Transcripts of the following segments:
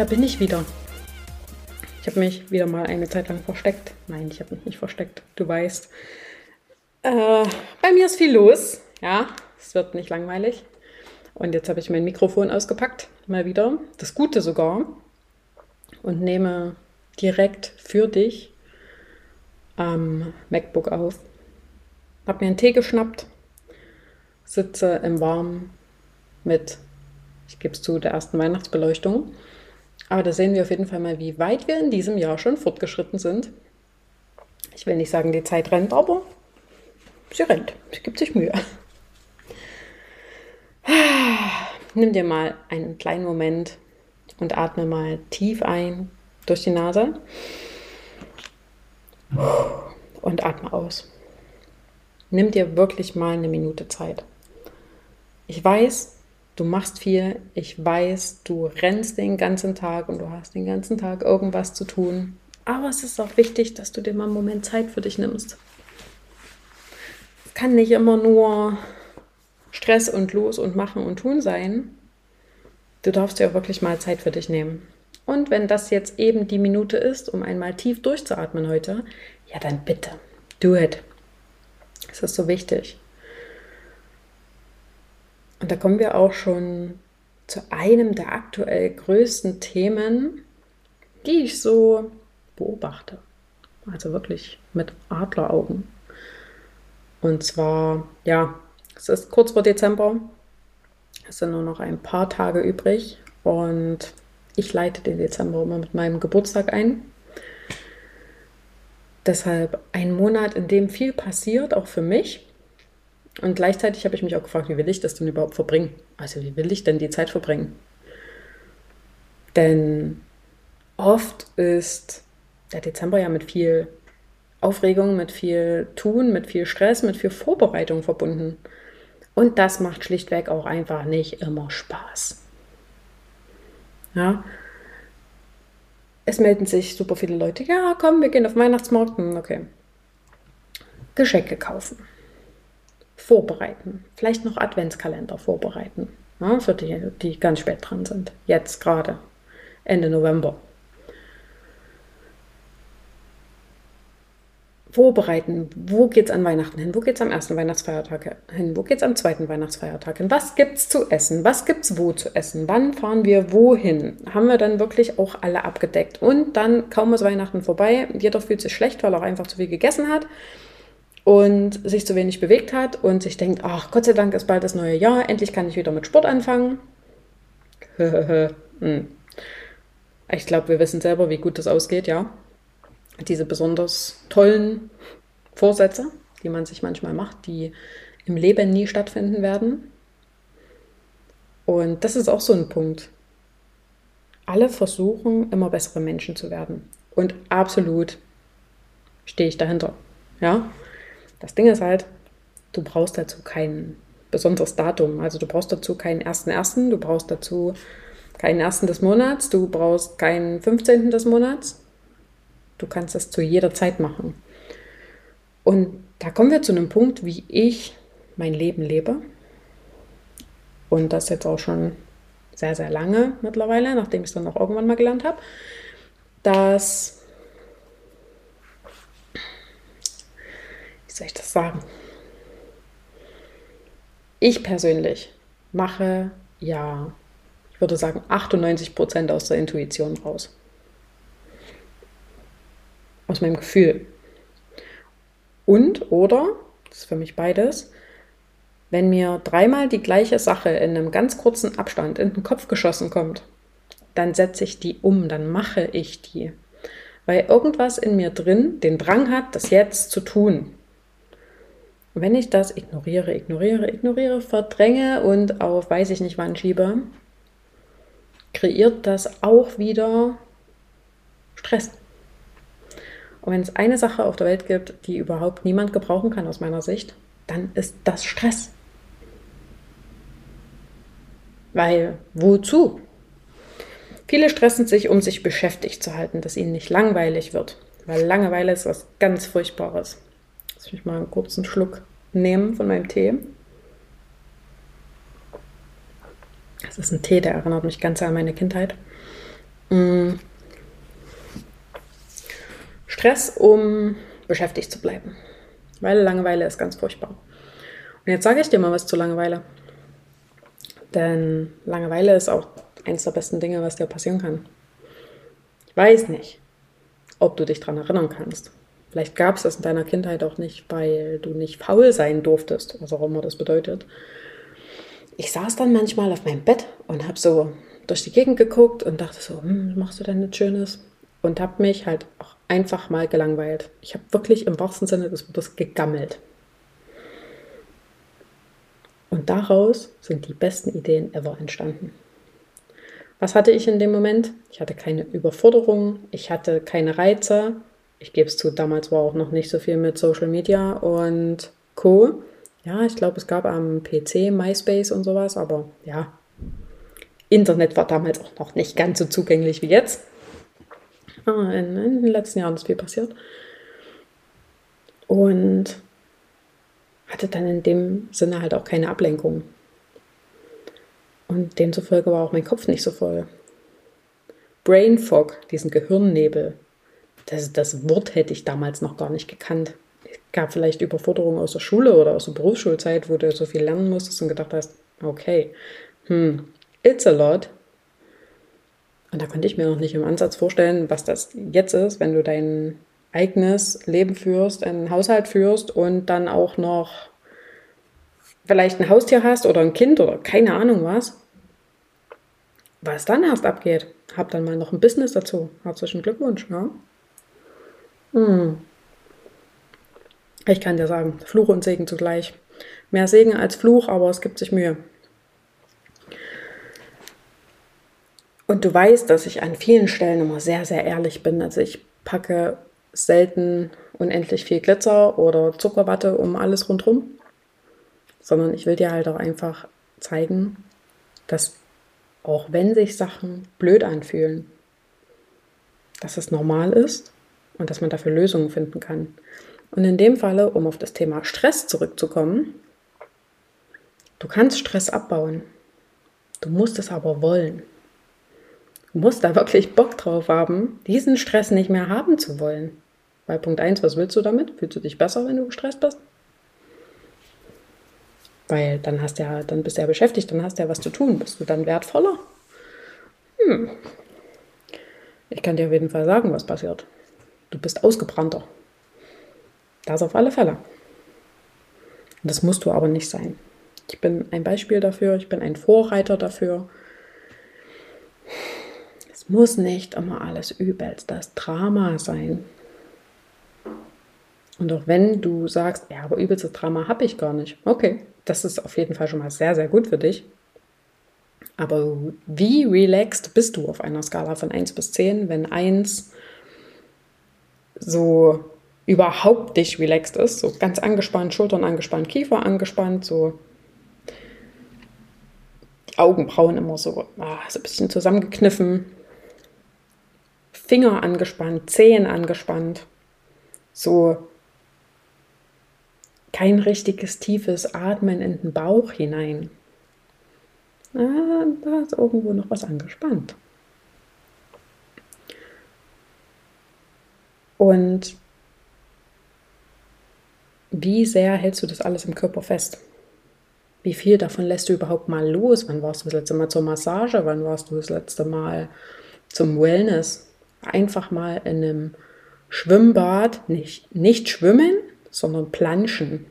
Da bin ich wieder. Ich habe mich wieder mal eine Zeit lang versteckt. Nein, ich habe mich nicht versteckt. Du weißt. Äh, bei mir ist viel los. Ja, es wird nicht langweilig. Und jetzt habe ich mein Mikrofon ausgepackt. Mal wieder. Das Gute sogar. Und nehme direkt für dich am MacBook auf. Habe mir einen Tee geschnappt. Sitze im Warmen mit, ich gebe es zu, der ersten Weihnachtsbeleuchtung. Aber da sehen wir auf jeden Fall mal, wie weit wir in diesem Jahr schon fortgeschritten sind. Ich will nicht sagen, die Zeit rennt, aber sie rennt. Sie gibt sich Mühe. Nimm dir mal einen kleinen Moment und atme mal tief ein durch die Nase und atme aus. Nimm dir wirklich mal eine Minute Zeit. Ich weiß, du machst viel, ich weiß, du rennst den ganzen Tag und du hast den ganzen Tag irgendwas zu tun. Aber es ist auch wichtig, dass du dir mal einen Moment Zeit für dich nimmst. Es kann nicht immer nur Stress und Los und Machen und Tun sein. Du darfst dir auch wirklich mal Zeit für dich nehmen. Und wenn das jetzt eben die Minute ist, um einmal tief durchzuatmen heute, ja dann bitte, do it. Es ist so wichtig. Und da kommen wir auch schon zu einem der aktuell größten Themen, die ich so beobachte. Also wirklich mit Adleraugen. Und zwar, ja, es ist kurz vor Dezember. Es sind nur noch ein paar Tage übrig. Und ich leite den Dezember immer mit meinem Geburtstag ein. Deshalb ein Monat, in dem viel passiert, auch für mich. Und gleichzeitig habe ich mich auch gefragt, wie will ich das denn überhaupt verbringen? Also wie will ich denn die Zeit verbringen? Denn oft ist der Dezember ja mit viel Aufregung, mit viel Tun, mit viel Stress, mit viel Vorbereitung verbunden. Und das macht schlichtweg auch einfach nicht immer Spaß. Ja. Es melden sich super viele Leute, ja, komm, wir gehen auf Weihnachtsmarkt. Hm, okay. Geschenke kaufen vorbereiten. Vielleicht noch Adventskalender vorbereiten. Ja, für die, die ganz spät dran sind. Jetzt gerade. Ende November. Vorbereiten. Wo geht es an Weihnachten hin? Wo geht es am ersten Weihnachtsfeiertag hin? Wo geht es am zweiten Weihnachtsfeiertag hin? Was gibt es zu essen? Was gibt es wo zu essen? Wann fahren wir wohin? Haben wir dann wirklich auch alle abgedeckt? Und dann kaum ist Weihnachten vorbei. Jeder fühlt sich schlecht, weil er einfach zu viel gegessen hat und sich zu wenig bewegt hat und sich denkt, ach Gott sei Dank ist bald das neue Jahr, endlich kann ich wieder mit Sport anfangen. Hm. ich glaube, wir wissen selber, wie gut das ausgeht, ja. Diese besonders tollen Vorsätze, die man sich manchmal macht, die im Leben nie stattfinden werden. Und das ist auch so ein Punkt. Alle versuchen, immer bessere Menschen zu werden. Und absolut stehe ich dahinter. Ja, das Ding ist halt, du brauchst dazu kein besonderes Datum. Also du brauchst dazu keinen ersten ersten, du brauchst dazu keinen ersten des Monats, du brauchst keinen 15. des Monats. Du kannst das zu jeder Zeit machen. Und da kommen wir zu einem Punkt, wie ich mein Leben lebe. Und das jetzt auch schon sehr, sehr lange mittlerweile, nachdem ich es dann auch irgendwann mal gelernt habe, dass soll ich das sagen? Ich persönlich mache ja, ich würde sagen, 98 Prozent aus der Intuition raus. Aus meinem Gefühl. Und oder, das ist für mich beides, wenn mir dreimal die gleiche Sache in einem ganz kurzen Abstand in den Kopf geschossen kommt, dann setze ich die um, dann mache ich die. Weil irgendwas in mir drin den Drang hat, das jetzt zu tun. Wenn ich das ignoriere, ignoriere, ignoriere, verdränge und auf weiß ich nicht wann schiebe, kreiert das auch wieder Stress. Und wenn es eine Sache auf der Welt gibt, die überhaupt niemand gebrauchen kann aus meiner Sicht, dann ist das Stress. Weil wozu? Viele stressen sich, um sich beschäftigt zu halten, dass ihnen nicht langweilig wird. Weil Langeweile ist was ganz Furchtbares. Lass mich mal einen kurzen Schluck nehmen von meinem Tee. Das ist ein Tee, der erinnert mich ganz an meine Kindheit. Mm. Stress, um beschäftigt zu bleiben. Weil Langeweile ist ganz furchtbar. Und jetzt sage ich dir mal was zu Langeweile. Denn Langeweile ist auch eines der besten Dinge, was dir passieren kann. Ich weiß nicht, ob du dich daran erinnern kannst. Vielleicht gab es das in deiner Kindheit auch nicht, weil du nicht faul sein durftest, was auch immer das bedeutet. Ich saß dann manchmal auf meinem Bett und habe so durch die Gegend geguckt und dachte so, hm, machst du denn nichts Schönes? Und habe mich halt auch einfach mal gelangweilt. Ich habe wirklich im wahrsten Sinne des Wortes gegammelt. Und daraus sind die besten Ideen ever entstanden. Was hatte ich in dem Moment? Ich hatte keine Überforderung, ich hatte keine Reize. Ich gebe es zu, damals war auch noch nicht so viel mit Social Media und Co. Ja, ich glaube, es gab am PC MySpace und sowas, aber ja, Internet war damals auch noch nicht ganz so zugänglich wie jetzt. Ah, in, in, den letzten Jahren ist viel passiert. Und hatte dann in dem Sinne halt auch keine Ablenkung. Und demzufolge war auch mein Kopf nicht so voll. Brain Fog, diesen Gehirnnebel, das, das Wort hätte ich damals noch gar nicht gekannt. Es gab vielleicht Überforderungen aus der Schule oder aus der Berufsschulzeit, wo du so viel lernen musstest und gedacht hast, okay, hm, it's a lot. Und da konnte ich mir noch nicht im Ansatz vorstellen, was das jetzt ist, wenn du dein eigenes Leben führst, einen Haushalt führst und dann auch noch vielleicht ein Haustier hast oder ein Kind oder keine Ahnung was was dann erst abgeht. Hab dann mal noch ein Business dazu. Herzlichen Glückwunsch. Ja? Hm. Ich kann dir sagen, Fluch und Segen zugleich. Mehr Segen als Fluch, aber es gibt sich Mühe. Und du weißt, dass ich an vielen Stellen immer sehr, sehr ehrlich bin. Also ich packe selten unendlich viel Glitzer oder Zuckerwatte um alles rundherum, sondern ich will dir halt auch einfach zeigen, dass auch wenn sich Sachen blöd anfühlen, dass es normal ist und dass man dafür Lösungen finden kann. Und in dem Falle, um auf das Thema Stress zurückzukommen, du kannst Stress abbauen. Du musst es aber wollen. Du musst da wirklich Bock drauf haben, diesen Stress nicht mehr haben zu wollen. Weil Punkt 1, was willst du damit? Fühlst du dich besser, wenn du gestresst bist? Weil dann hast ja, dann bist du ja beschäftigt, dann hast du ja was zu tun. Bist du dann wertvoller? Hm. Ich kann dir auf jeden Fall sagen, was passiert. Du bist ausgebrannter. Das auf alle Fälle. Das musst du aber nicht sein. Ich bin ein Beispiel dafür, ich bin ein Vorreiter dafür. Es muss nicht immer alles übelst das Drama sein. Und auch wenn du sagst, ja, aber übelstes Drama habe ich gar nicht. Okay, das ist auf jeden Fall schon mal sehr, sehr gut für dich. Aber wie relaxed bist du auf einer Skala von 1 bis 10, wenn 1 so überhaupt nicht relaxed ist, so ganz angespannt, Schultern angespannt, Kiefer angespannt, so Augenbrauen immer so, ah, so ein bisschen zusammengekniffen, Finger angespannt, Zehen angespannt, so kein richtiges tiefes Atmen in den Bauch hinein. Ah, da ist irgendwo noch was angespannt. Und wie sehr hältst du das alles im Körper fest? Wie viel davon lässt du überhaupt mal los? Wann warst du das letzte Mal zur Massage? Wann warst du das letzte Mal zum Wellness? Einfach mal in einem Schwimmbad, nicht, nicht schwimmen, sondern planschen.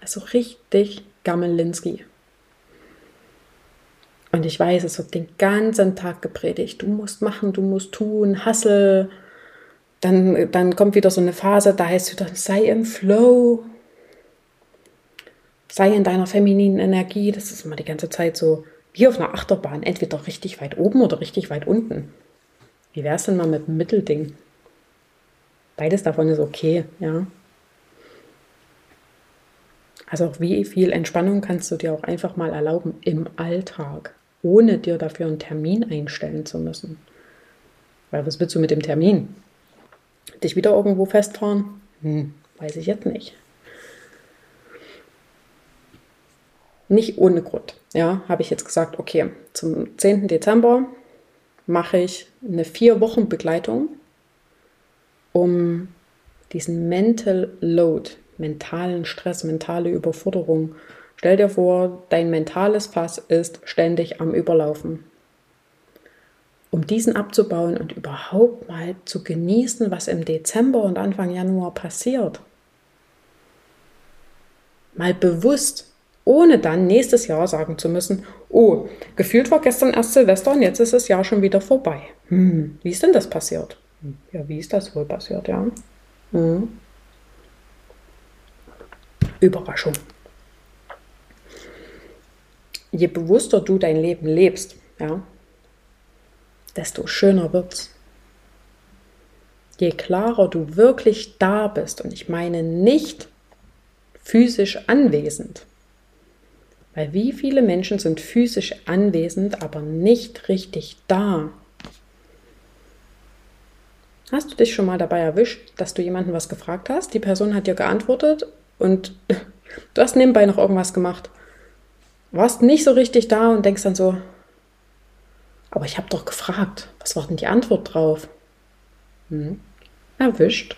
Also richtig Gammelinski. Und ich weiß, es wird den ganzen Tag gepredigt. Du musst machen, du musst tun, hassel. Dann, dann kommt wieder so eine Phase, da heißt es wieder, sei im Flow. Sei in deiner femininen Energie. Das ist immer die ganze Zeit so wie auf einer Achterbahn. Entweder richtig weit oben oder richtig weit unten. Wie wäre es denn mal mit dem Mittelding? Beides davon ist okay, ja. Also auch wie viel Entspannung kannst du dir auch einfach mal erlauben im Alltag, ohne dir dafür einen Termin einstellen zu müssen. Weil was willst du mit dem Termin? Dich wieder irgendwo festfahren? Hm, weiß ich jetzt nicht. nicht ohne Grund. Ja, habe ich jetzt gesagt, okay, zum 10. Dezember mache ich eine vier Wochen Begleitung, um diesen Mental Load, mentalen Stress, mentale Überforderung. Stell dir vor, dein mentales Fass ist ständig am Überlaufen. Um diesen abzubauen und überhaupt mal zu genießen, was im Dezember und Anfang Januar passiert. Mal bewusst, ohne dann nächstes Jahr sagen zu müssen, oh, gefühlt war gestern erst Silvester und jetzt ist das Jahr schon wieder vorbei. Hm, wie ist denn das passiert? Ja, wie ist das wohl passiert, ja? Hm. Überraschung. Je bewusster du dein Leben lebst, ja, desto schöner wird's. Je klarer du wirklich da bist, und ich meine nicht physisch anwesend, weil wie viele Menschen sind physisch anwesend, aber nicht richtig da. Hast du dich schon mal dabei erwischt, dass du jemanden was gefragt hast? Die Person hat dir geantwortet und du hast nebenbei noch irgendwas gemacht. Warst nicht so richtig da und denkst dann so, aber ich habe doch gefragt, was war denn die Antwort drauf? Hm. Erwischt.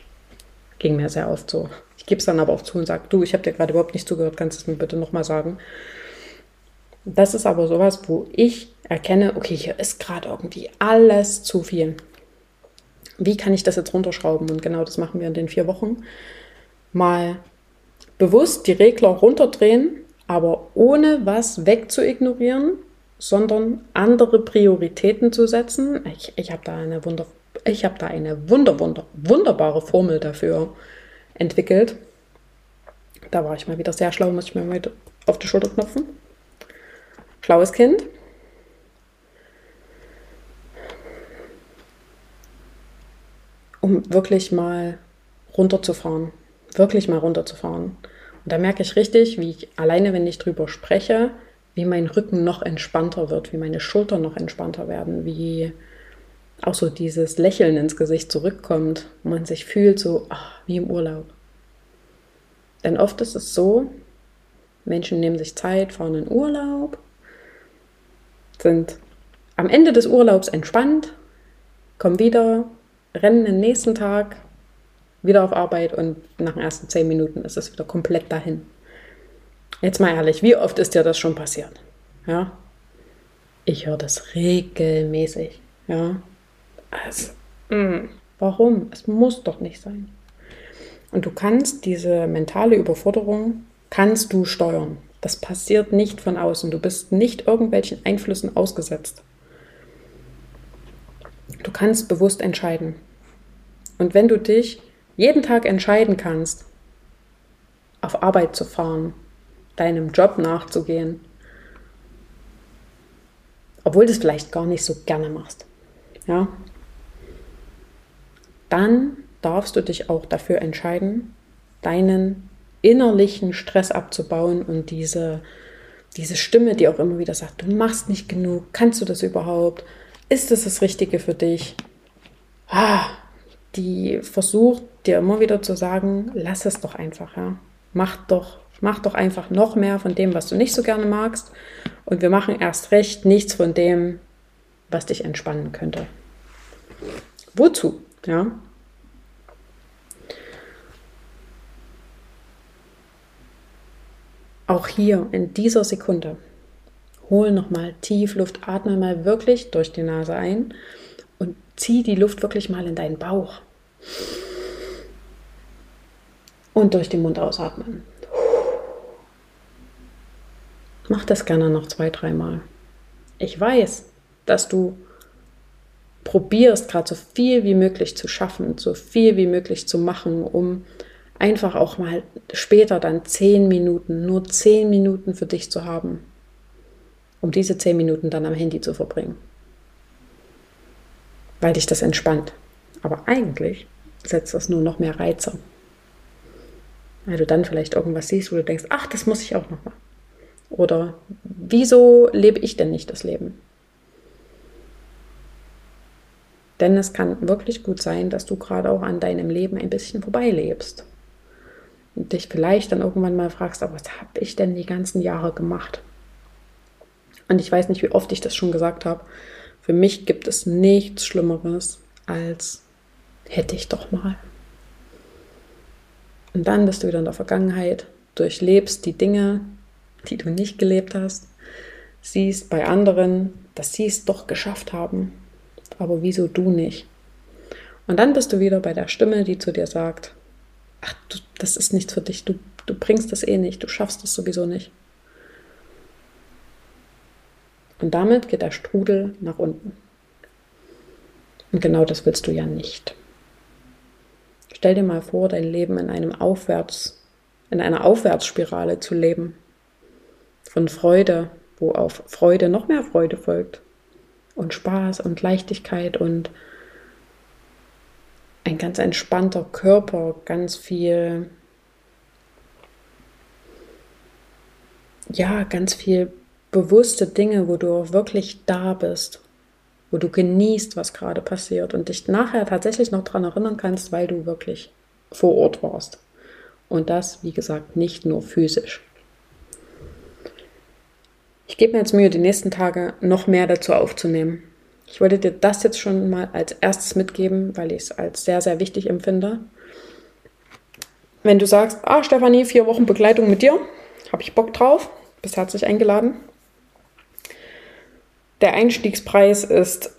Ging mir sehr oft so. Ich gebe es dann aber auch zu und sage, du, ich habe dir gerade überhaupt nicht zugehört, kannst du es mir bitte nochmal sagen? Das ist aber sowas, wo ich erkenne, okay, hier ist gerade irgendwie alles zu viel wie kann ich das jetzt runterschrauben? Und genau das machen wir in den vier Wochen. Mal bewusst die Regler runterdrehen, aber ohne was wegzuignorieren, sondern andere Prioritäten zu setzen. Ich, ich habe da eine Wunder, ich habe da eine wunder, wunder, wunderbare Formel dafür entwickelt. Da war ich mal wieder sehr schlau, muss ich mir mal auf die Schulter knopfen. Schlaues Kind. um wirklich mal runterzufahren. Wirklich mal runterzufahren. Und da merke ich richtig, wie ich alleine, wenn ich drüber spreche, wie mein Rücken noch entspannter wird, wie meine Schultern noch entspannter werden, wie auch so dieses Lächeln ins Gesicht zurückkommt und man sich fühlt so ach, wie im Urlaub. Denn oft ist es so, Menschen nehmen sich Zeit, fahren in Urlaub, sind am Ende des Urlaubs entspannt, kommen wieder, rennen den nächsten Tag wieder auf Arbeit und nach den ersten zehn Minuten ist es wieder komplett dahin. Jetzt mal ehrlich, wie oft ist dir das schon passiert? Ja? Ich höre das regelmäßig. Ja? Also, mh, warum? Es muss doch nicht sein. Und du kannst diese mentale Überforderung, kannst du steuern. Das passiert nicht von außen. Du bist nicht irgendwelchen Einflüssen ausgesetzt. Du kannst bewusst entscheiden. Und wenn du dich jeden Tag entscheiden kannst, auf Arbeit zu fahren, deinem Job nachzugehen, obwohl du es vielleicht gar nicht so gerne machst, ja, dann darfst du dich auch dafür entscheiden, deinen innerlichen Stress abzubauen und diese, diese Stimme, die auch immer wieder sagt, du machst nicht genug, kannst du das überhaupt, ist das das Richtige für dich? Ah, die versucht dir immer wieder zu sagen, lass es doch einfach, ja. Mach doch, mach doch einfach noch mehr von dem, was du nicht so gerne magst. Und wir machen erst recht nichts von dem, was dich entspannen könnte. Wozu? Ja. Auch hier in dieser Sekunde hol nochmal tief Luft, atme mal wirklich durch die Nase ein und zieh die Luft wirklich mal in deinen Bauch. Und durch den Mund ausatmen. Mach das gerne noch zwei, dreimal. Ich weiß, dass du probierst, gerade so viel wie möglich zu schaffen, so viel wie möglich zu machen, um einfach auch mal später dann zehn Minuten, nur zehn Minuten für dich zu haben um diese zehn Minuten dann am Handy zu verbringen. Weil dich das entspannt. Aber eigentlich setzt das nur noch mehr Reize. Weil du dann vielleicht irgendwas siehst, wo du denkst, ach, das muss ich auch noch machen. Oder wieso lebe ich denn nicht das Leben? Denn es kann wirklich gut sein, dass du gerade auch an deinem Leben ein bisschen vorbeilebst. und dich vielleicht dann irgendwann mal fragst, aber was habe ich denn die ganzen Jahre gemacht? Und ich weiß nicht, wie oft ich das schon gesagt habe. Für mich gibt es nichts Schlimmeres als hätte ich doch mal. Und dann bist du wieder in der Vergangenheit, durchlebst die Dinge, die du nicht gelebt hast, siehst bei anderen, dass sie es doch geschafft haben, aber wieso du nicht? Und dann bist du wieder bei der Stimme, die zu dir sagt, ach, du, das ist nichts für dich, du, du bringst das eh nicht, du schaffst es sowieso nicht. Und damit geht der Strudel nach unten. Und genau das willst du ja nicht. Stell dir mal vor, dein Leben in einem Aufwärts, in einer Aufwärtsspirale zu leben. Von Freude, wo auf Freude noch mehr Freude folgt. Und Spaß und Leichtigkeit und ein ganz entspannter Körper, ganz viel, ja, ganz viel bewusste Dinge, wo du wirklich da bist, wo du genießt, was gerade passiert und dich nachher tatsächlich noch daran erinnern kannst, weil du wirklich vor Ort warst. Und das, wie gesagt, nicht nur physisch. Ich gebe mir jetzt Mühe, die nächsten Tage noch mehr dazu aufzunehmen. Ich wollte dir das jetzt schon mal als erstes mitgeben, weil ich es als sehr, sehr wichtig empfinde. Wenn du sagst, ah, Stefanie, vier Wochen Begleitung mit dir, habe ich Bock drauf, bist herzlich eingeladen. Der Einstiegspreis ist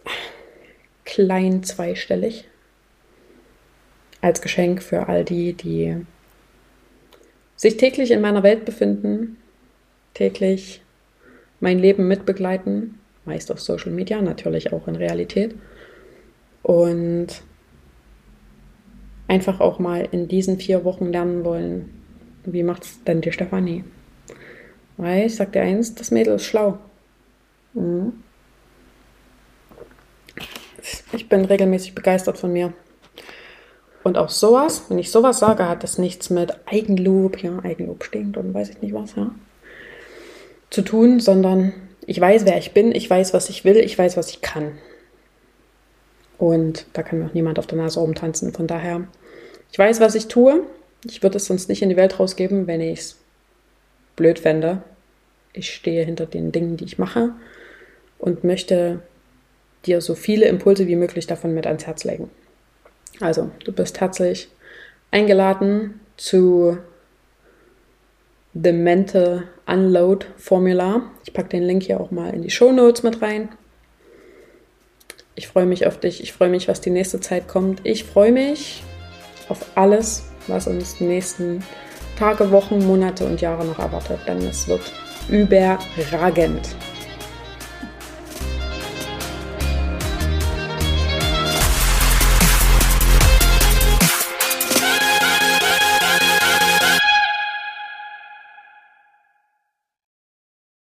klein zweistellig. Als Geschenk für all die, die sich täglich in meiner Welt befinden, täglich mein Leben mitbegleiten, meist auf Social Media, natürlich auch in Realität. Und einfach auch mal in diesen vier Wochen lernen wollen, wie macht es denn die Stefanie? Weil ich sag dir eins, das Mädel ist schlau. Mhm ich bin regelmäßig begeistert von mir. Und auch sowas, wenn ich sowas sage, hat das nichts mit Eigenlob, ja, Eigenlob stinkt und weiß ich nicht was, ja, zu tun, sondern ich weiß, wer ich bin, ich weiß, was ich will, ich weiß, was ich kann. Und da kann mir auch niemand auf der Nase rumtanzen. Von daher, ich weiß, was ich tue. Ich würde es sonst nicht in die Welt rausgeben, wenn ich es blöd fände. Ich stehe hinter den Dingen, die ich mache und möchte dir so viele Impulse wie möglich davon mit ans Herz legen. Also, du bist herzlich eingeladen zu The Mental Unload Formula. Ich packe den Link hier auch mal in die Show Notes mit rein. Ich freue mich auf dich. Ich freue mich, was die nächste Zeit kommt. Ich freue mich auf alles, was uns die nächsten Tage, Wochen, Monate und Jahre noch erwartet, denn es wird überragend.